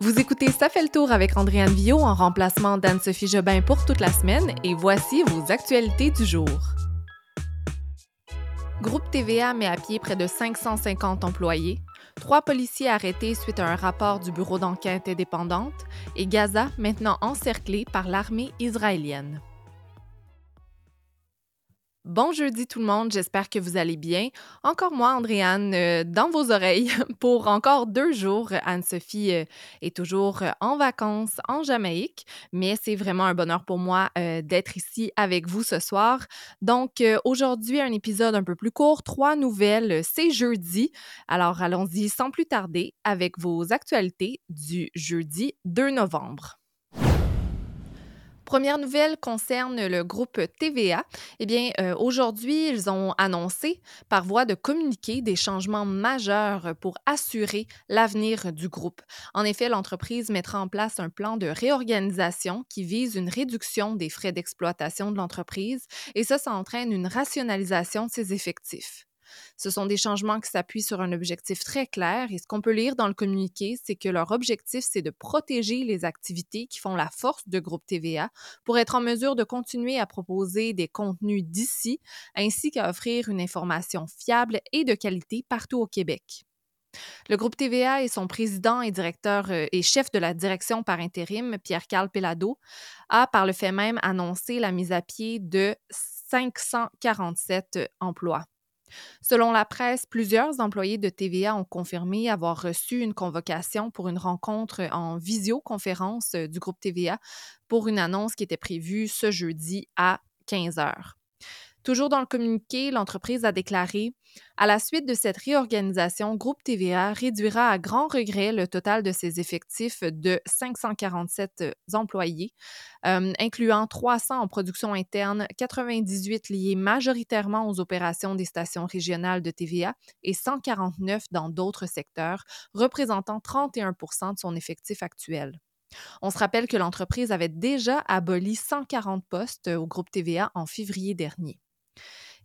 Vous écoutez Ça fait le tour avec Andréane Villot en remplacement d'Anne-Sophie Jobin pour toute la semaine et voici vos actualités du jour. Groupe TVA met à pied près de 550 employés, trois policiers arrêtés suite à un rapport du bureau d'enquête indépendante et Gaza maintenant encerclé par l'armée israélienne. Bon jeudi tout le monde, j'espère que vous allez bien. Encore moi, Andréane, euh, dans vos oreilles pour encore deux jours. Anne-Sophie euh, est toujours euh, en vacances en Jamaïque, mais c'est vraiment un bonheur pour moi d'être ici avec vous ce soir. Donc aujourd'hui, un épisode un peu plus court, trois nouvelles, c'est jeudi. Alors allons-y sans plus tarder avec vos actualités du jeudi 2 novembre. Première nouvelle concerne le groupe TVA. Eh bien, euh, aujourd'hui, ils ont annoncé par voie de communiqué des changements majeurs pour assurer l'avenir du groupe. En effet, l'entreprise mettra en place un plan de réorganisation qui vise une réduction des frais d'exploitation de l'entreprise et ça, ça entraîne une rationalisation de ses effectifs. Ce sont des changements qui s'appuient sur un objectif très clair et ce qu'on peut lire dans le communiqué, c'est que leur objectif, c'est de protéger les activités qui font la force de Groupe TVA pour être en mesure de continuer à proposer des contenus d'ici ainsi qu'à offrir une information fiable et de qualité partout au Québec. Le groupe TVA et son président et directeur euh, et chef de la direction par intérim, Pierre-Carl Pellado, a par le fait même annoncé la mise à pied de 547 emplois. Selon la presse, plusieurs employés de TVA ont confirmé avoir reçu une convocation pour une rencontre en visioconférence euh, du groupe TVA pour une annonce qui était prévue ce jeudi à 15 heures. Toujours dans le communiqué, l'entreprise a déclaré À la suite de cette réorganisation, Groupe TVA réduira à grand regret le total de ses effectifs de 547 euh, employés, euh, incluant 300 en production interne, 98 liés majoritairement aux opérations des stations régionales de TVA et 149 dans d'autres secteurs, représentant 31% de son effectif actuel. On se rappelle que l'entreprise avait déjà aboli 140 postes au groupe TVA en février dernier.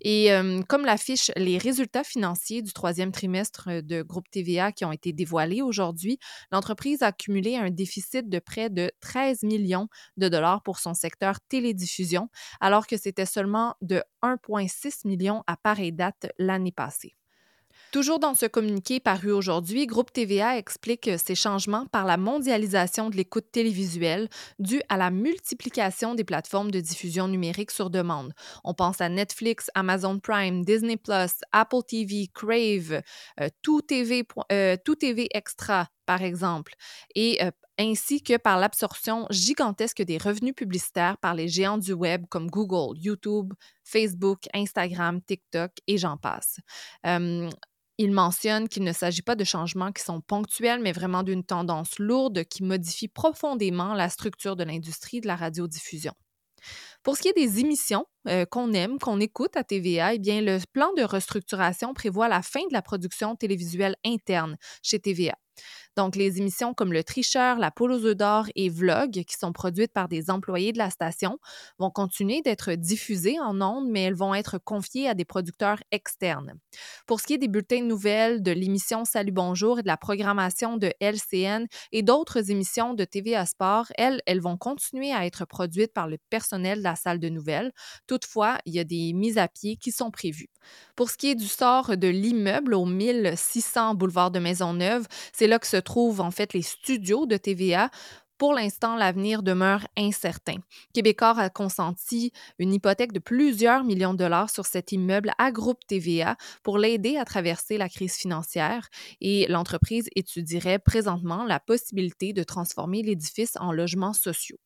Et comme l'affiche les résultats financiers du troisième trimestre de Groupe TVA qui ont été dévoilés aujourd'hui, l'entreprise a accumulé un déficit de près de 13 millions de dollars pour son secteur télédiffusion, alors que c'était seulement de 1,6 million à pareille date l'année passée. Toujours dans ce communiqué paru aujourd'hui, Groupe TVA explique ces changements par la mondialisation de l'écoute télévisuelle due à la multiplication des plateformes de diffusion numérique sur demande. On pense à Netflix, Amazon Prime, Disney Apple TV, Crave, euh, Tout, TV, euh, Tout TV Extra, par exemple, et euh, ainsi que par l'absorption gigantesque des revenus publicitaires par les géants du web comme Google, YouTube, Facebook, Instagram, TikTok et j'en passe. Il mentionne qu'il ne s'agit pas de changements qui sont ponctuels, mais vraiment d'une tendance lourde qui modifie profondément la structure de l'industrie de la radiodiffusion. Pour ce qui est des émissions euh, qu'on aime, qu'on écoute à TVA, eh le plan de restructuration prévoit la fin de la production télévisuelle interne chez TVA. Donc, les émissions comme Le Tricheur, La Poule aux œufs d'or et Vlog, qui sont produites par des employés de la station, vont continuer d'être diffusées en ondes, mais elles vont être confiées à des producteurs externes. Pour ce qui est des bulletins de nouvelles, de l'émission Salut Bonjour et de la programmation de LCN et d'autres émissions de TVA Sport, elles, elles vont continuer à être produites par le personnel de la salle de nouvelles. Toutefois, il y a des mises à pied qui sont prévues. Pour ce qui est du sort de l'immeuble au 1600 boulevard de Maisonneuve, c'est là que se trouvent en fait les studios de TVA. Pour l'instant, l'avenir demeure incertain. Québécois a consenti une hypothèque de plusieurs millions de dollars sur cet immeuble à groupe TVA pour l'aider à traverser la crise financière et l'entreprise étudierait présentement la possibilité de transformer l'édifice en logements sociaux.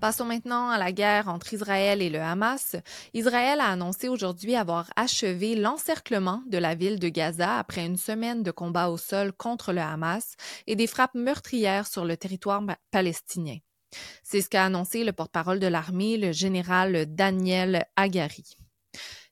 Passons maintenant à la guerre entre Israël et le Hamas. Israël a annoncé aujourd'hui avoir achevé l'encerclement de la ville de Gaza après une semaine de combats au sol contre le Hamas et des frappes meurtrières sur le territoire palestinien. C'est ce qu'a annoncé le porte-parole de l'armée, le général Daniel Agari.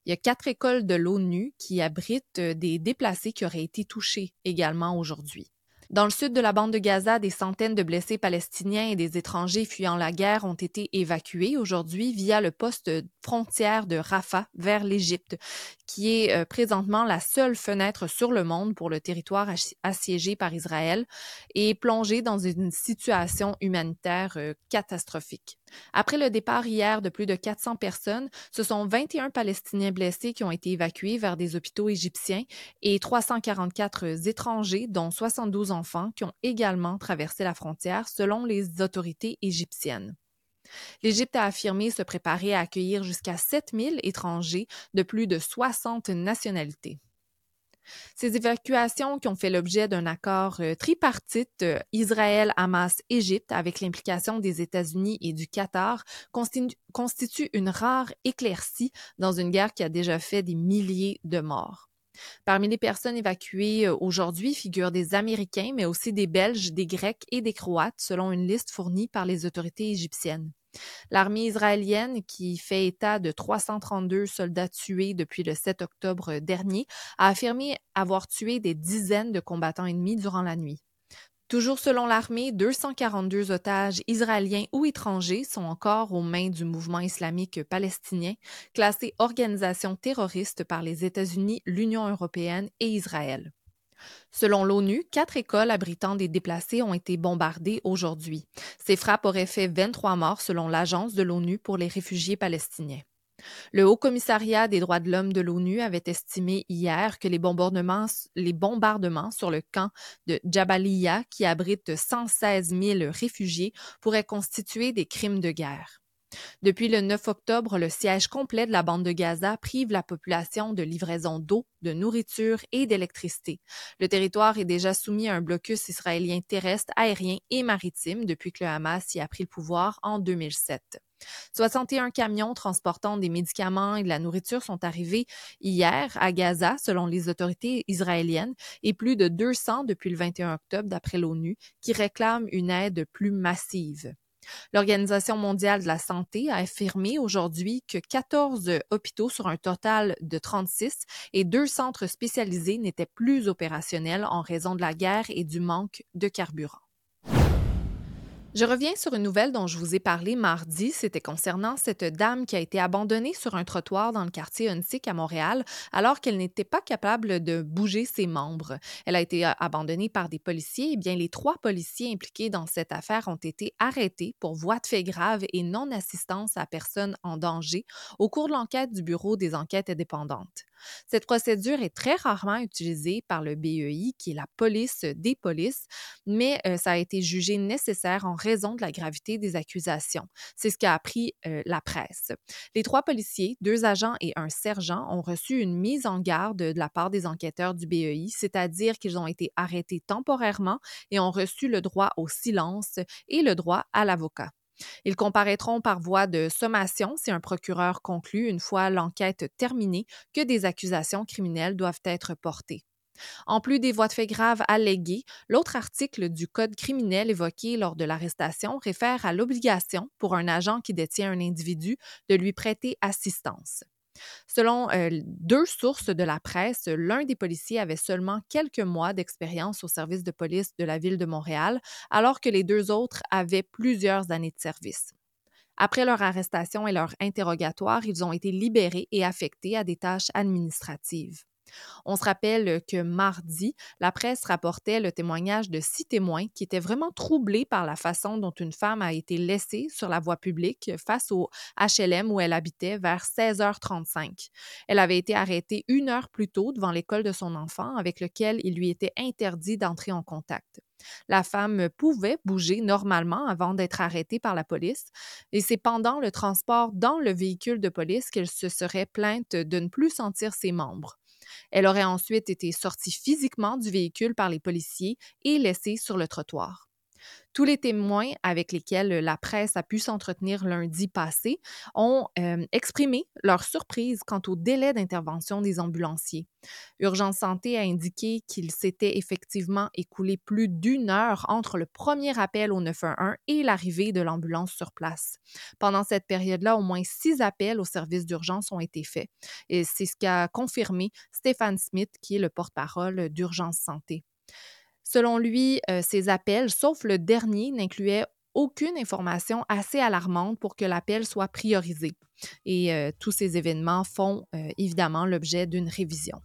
Il y a quatre écoles de l'ONU qui abritent des déplacés qui auraient été touchés également aujourd'hui. Dans le sud de la bande de Gaza, des centaines de blessés palestiniens et des étrangers fuyant la guerre ont été évacués aujourd'hui via le poste frontière de Rafah vers l'Égypte, qui est euh, présentement la seule fenêtre sur le monde pour le territoire assiégé par Israël et plongé dans une situation humanitaire euh, catastrophique. Après le départ hier de plus de 400 personnes, ce sont 21 Palestiniens blessés qui ont été évacués vers des hôpitaux égyptiens et 344 étrangers, dont 72 enfants, qui ont également traversé la frontière selon les autorités égyptiennes. L'Égypte a affirmé se préparer à accueillir jusqu'à 7000 étrangers de plus de 60 nationalités. Ces évacuations qui ont fait l'objet d'un accord euh, tripartite euh, Israël, Hamas, Égypte avec l'implication des États-Unis et du Qatar constituent une rare éclaircie dans une guerre qui a déjà fait des milliers de morts. Parmi les personnes évacuées euh, aujourd'hui figurent des Américains, mais aussi des Belges, des Grecs et des Croates, selon une liste fournie par les autorités égyptiennes. L'armée israélienne, qui fait état de 332 soldats tués depuis le 7 octobre dernier, a affirmé avoir tué des dizaines de combattants ennemis durant la nuit. Toujours selon l'armée, 242 otages israéliens ou étrangers sont encore aux mains du mouvement islamique palestinien, classé organisation terroriste par les États-Unis, l'Union européenne et Israël. Selon l'ONU, quatre écoles abritant des déplacés ont été bombardées aujourd'hui. Ces frappes auraient fait 23 morts selon l'Agence de l'ONU pour les réfugiés palestiniens. Le Haut Commissariat des droits de l'homme de l'ONU avait estimé hier que les bombardements, sur le camp de Jabalia, qui abrite 116 000 réfugiés, pourraient constituer des crimes de guerre. Depuis le 9 octobre, le siège complet de la bande de Gaza prive la population de livraison d'eau, de nourriture et d'électricité. Le territoire est déjà soumis à un blocus israélien terrestre, aérien et maritime depuis que le Hamas y a pris le pouvoir en 2007. 61 camions transportant des médicaments et de la nourriture sont arrivés hier à Gaza, selon les autorités israéliennes, et plus de 200 depuis le 21 octobre, d'après l'ONU, qui réclament une aide plus massive. L'Organisation mondiale de la santé a affirmé aujourd'hui que 14 hôpitaux sur un total de 36 et deux centres spécialisés n'étaient plus opérationnels en raison de la guerre et du manque de carburant. Je reviens sur une nouvelle dont je vous ai parlé mardi. C'était concernant cette dame qui a été abandonnée sur un trottoir dans le quartier Huntsic à Montréal alors qu'elle n'était pas capable de bouger ses membres. Elle a été abandonnée par des policiers. Eh bien, les trois policiers impliqués dans cette affaire ont été arrêtés pour voie de fait grave et non-assistance à personne en danger au cours de l'enquête du Bureau des enquêtes indépendantes. Cette procédure est très rarement utilisée par le BEI, qui est la police des polices, mais ça a été jugé nécessaire en raison de la gravité des accusations. C'est ce qu'a appris la presse. Les trois policiers, deux agents et un sergent, ont reçu une mise en garde de la part des enquêteurs du BEI, c'est-à-dire qu'ils ont été arrêtés temporairement et ont reçu le droit au silence et le droit à l'avocat. Ils comparaîtront par voie de sommation si un procureur conclut, une fois l'enquête terminée, que des accusations criminelles doivent être portées. En plus des voies de fait graves alléguées, l'autre article du Code criminel évoqué lors de l'arrestation réfère à l'obligation pour un agent qui détient un individu de lui prêter assistance. Selon euh, deux sources de la presse, l'un des policiers avait seulement quelques mois d'expérience au service de police de la ville de Montréal, alors que les deux autres avaient plusieurs années de service. Après leur arrestation et leur interrogatoire, ils ont été libérés et affectés à des tâches administratives. On se rappelle que mardi, la presse rapportait le témoignage de six témoins qui étaient vraiment troublés par la façon dont une femme a été laissée sur la voie publique face au HLM où elle habitait vers 16h35. Elle avait été arrêtée une heure plus tôt devant l'école de son enfant avec lequel il lui était interdit d'entrer en contact. La femme pouvait bouger normalement avant d'être arrêtée par la police et c'est pendant le transport dans le véhicule de police qu'elle se serait plainte de ne plus sentir ses membres. Elle aurait ensuite été sortie physiquement du véhicule par les policiers et laissée sur le trottoir. Tous les témoins avec lesquels la presse a pu s'entretenir lundi passé ont euh, exprimé leur surprise quant au délai d'intervention des ambulanciers. Urgence Santé a indiqué qu'il s'était effectivement écoulé plus d'une heure entre le premier appel au 911 et l'arrivée de l'ambulance sur place. Pendant cette période-là, au moins six appels au service d'urgence ont été faits. Et c'est ce qu'a confirmé Stéphane Smith, qui est le porte-parole d'Urgence Santé. Selon lui, euh, ces appels, sauf le dernier, n'incluaient aucune information assez alarmante pour que l'appel soit priorisé. Et euh, tous ces événements font euh, évidemment l'objet d'une révision.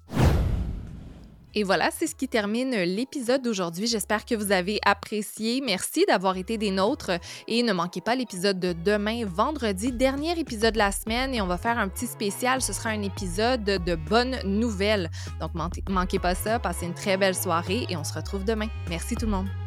Et voilà, c'est ce qui termine l'épisode d'aujourd'hui. J'espère que vous avez apprécié. Merci d'avoir été des nôtres et ne manquez pas l'épisode de demain, vendredi, dernier épisode de la semaine et on va faire un petit spécial. Ce sera un épisode de bonnes nouvelles. Donc, manquez pas ça, passez une très belle soirée et on se retrouve demain. Merci tout le monde.